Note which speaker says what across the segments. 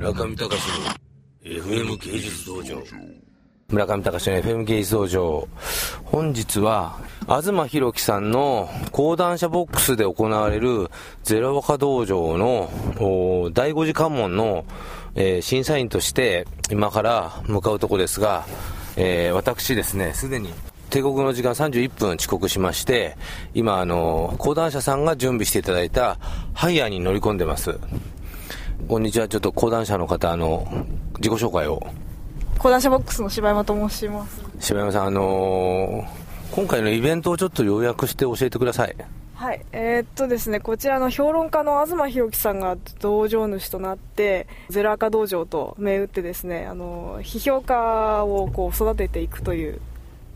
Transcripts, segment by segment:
Speaker 1: 村上隆の FM 芸術道場村上隆の FM 芸術道場本日は東博樹さんの講談社ボックスで行われるゼロ若道場の第5次関門の、えー、審査員として今から向かうとこですが、えー、私ですねすでに帝国の時間31分遅刻しまして、今、あの、講談社さんが準備していただいたハイヤーに乗り込んでます。こんにちは、ちょっと講談社の方、あの、自己紹介を。
Speaker 2: 講談社ボックスの柴山と申します。
Speaker 1: 柴山さん、あのー、今回のイベントをちょっと要約して教えてください。
Speaker 2: はい、えー、っとですね、こちらの評論家の東博樹さんが道場主となって、ゼロ赤道場と銘打ってですね、あの、批評家をこう育てていくという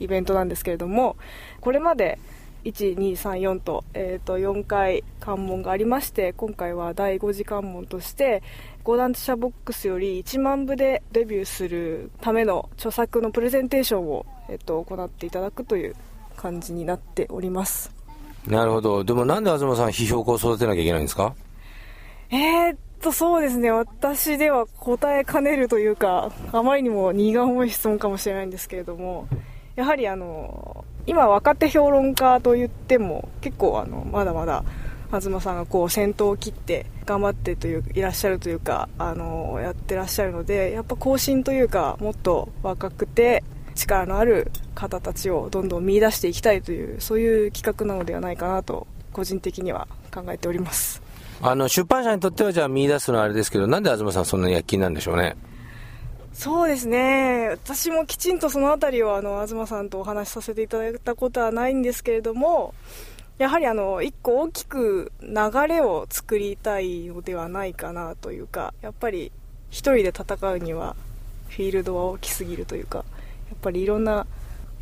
Speaker 2: イベントなんですけれどもこれまで1234と,、えー、と4回関門がありまして今回は第5次関門として講談社ボックスより1万部でデビューするための著作のプレゼンテーションを、えー、と行っていただくという感じになっております。
Speaker 1: なるほど。でもなんで東さん批評家を育てなきゃいけないんですか？
Speaker 2: えー、っとそうですね。私では答えかねるというかあまりにも荷が重い質問かもしれないんですけれどもやはりあの今若手評論家といっても結構あのまだまだ東さんがこう先頭を切って頑張ってといういらっしゃるというかあのやってらっしゃるのでやっぱ更新というかもっと若くて力のある方たちをどんどん見出していきたいというそういう企画なのではないかなと個人的には考えております。
Speaker 1: あの出版社にとってはじゃあ見出すのはあれですけどなんで東さんそんなに躍起なんでしょうね？
Speaker 2: そうですね。私もきちんとその辺りをあの東さんとお話しさせていただいたことはないんですけれどもやはりあの一個大きく流れを作りたいのではないかなというかやっぱり1人で戦うにはフィールドは大きすぎるというかやっぱりいろんな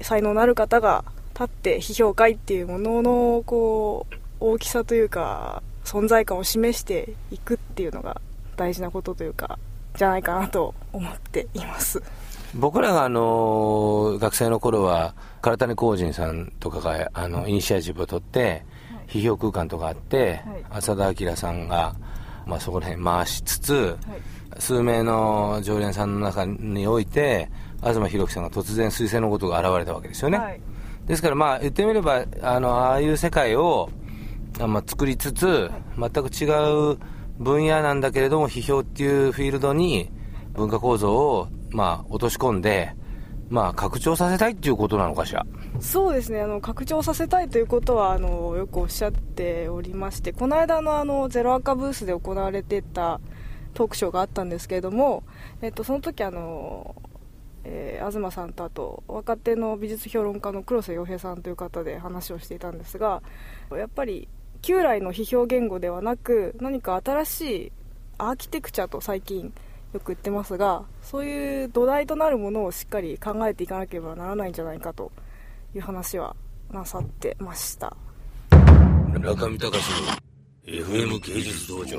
Speaker 2: 才能のある方が立って批評会っていうもののこう大きさというか存在感を示していくっていうのが大事なことというかじゃないかなと思っています。
Speaker 1: 僕らがあの学生の頃は唐谷光人さんとかがあのイニシアチブを取って、批評空間とかあって、はい、浅田明さんが、まあ、そこら辺回しつつ、はい、数名の常連さんの中において東博樹さんが突然彗星のことが現れたわけですよね、はい、ですからまあ言ってみればあのああいう世界を、まあ、作りつつ全く違う分野なんだけれども、批評っていうフィールドに文化構造を、まあ、落とし込んで、まあ、拡張させたいっていうことなのかしら？
Speaker 2: そうですね、あの、拡張させたいということは、あの、よくおっしゃっておりまして、この間のあの、ゼロ赤ブースで行われてたトークショーがあったんですけれども、えっと、その時あの、えー、東さんとあと若手の美術評論家の黒瀬洋平さんという方で話をしていたんですがやっぱり旧来の批評言語ではなく何か新しいアーキテクチャと最近よく言ってますがそういう土台となるものをしっかり考えていかなければならないんじゃないかという話はなさってました。
Speaker 1: 中見隆の FM 芸術道場。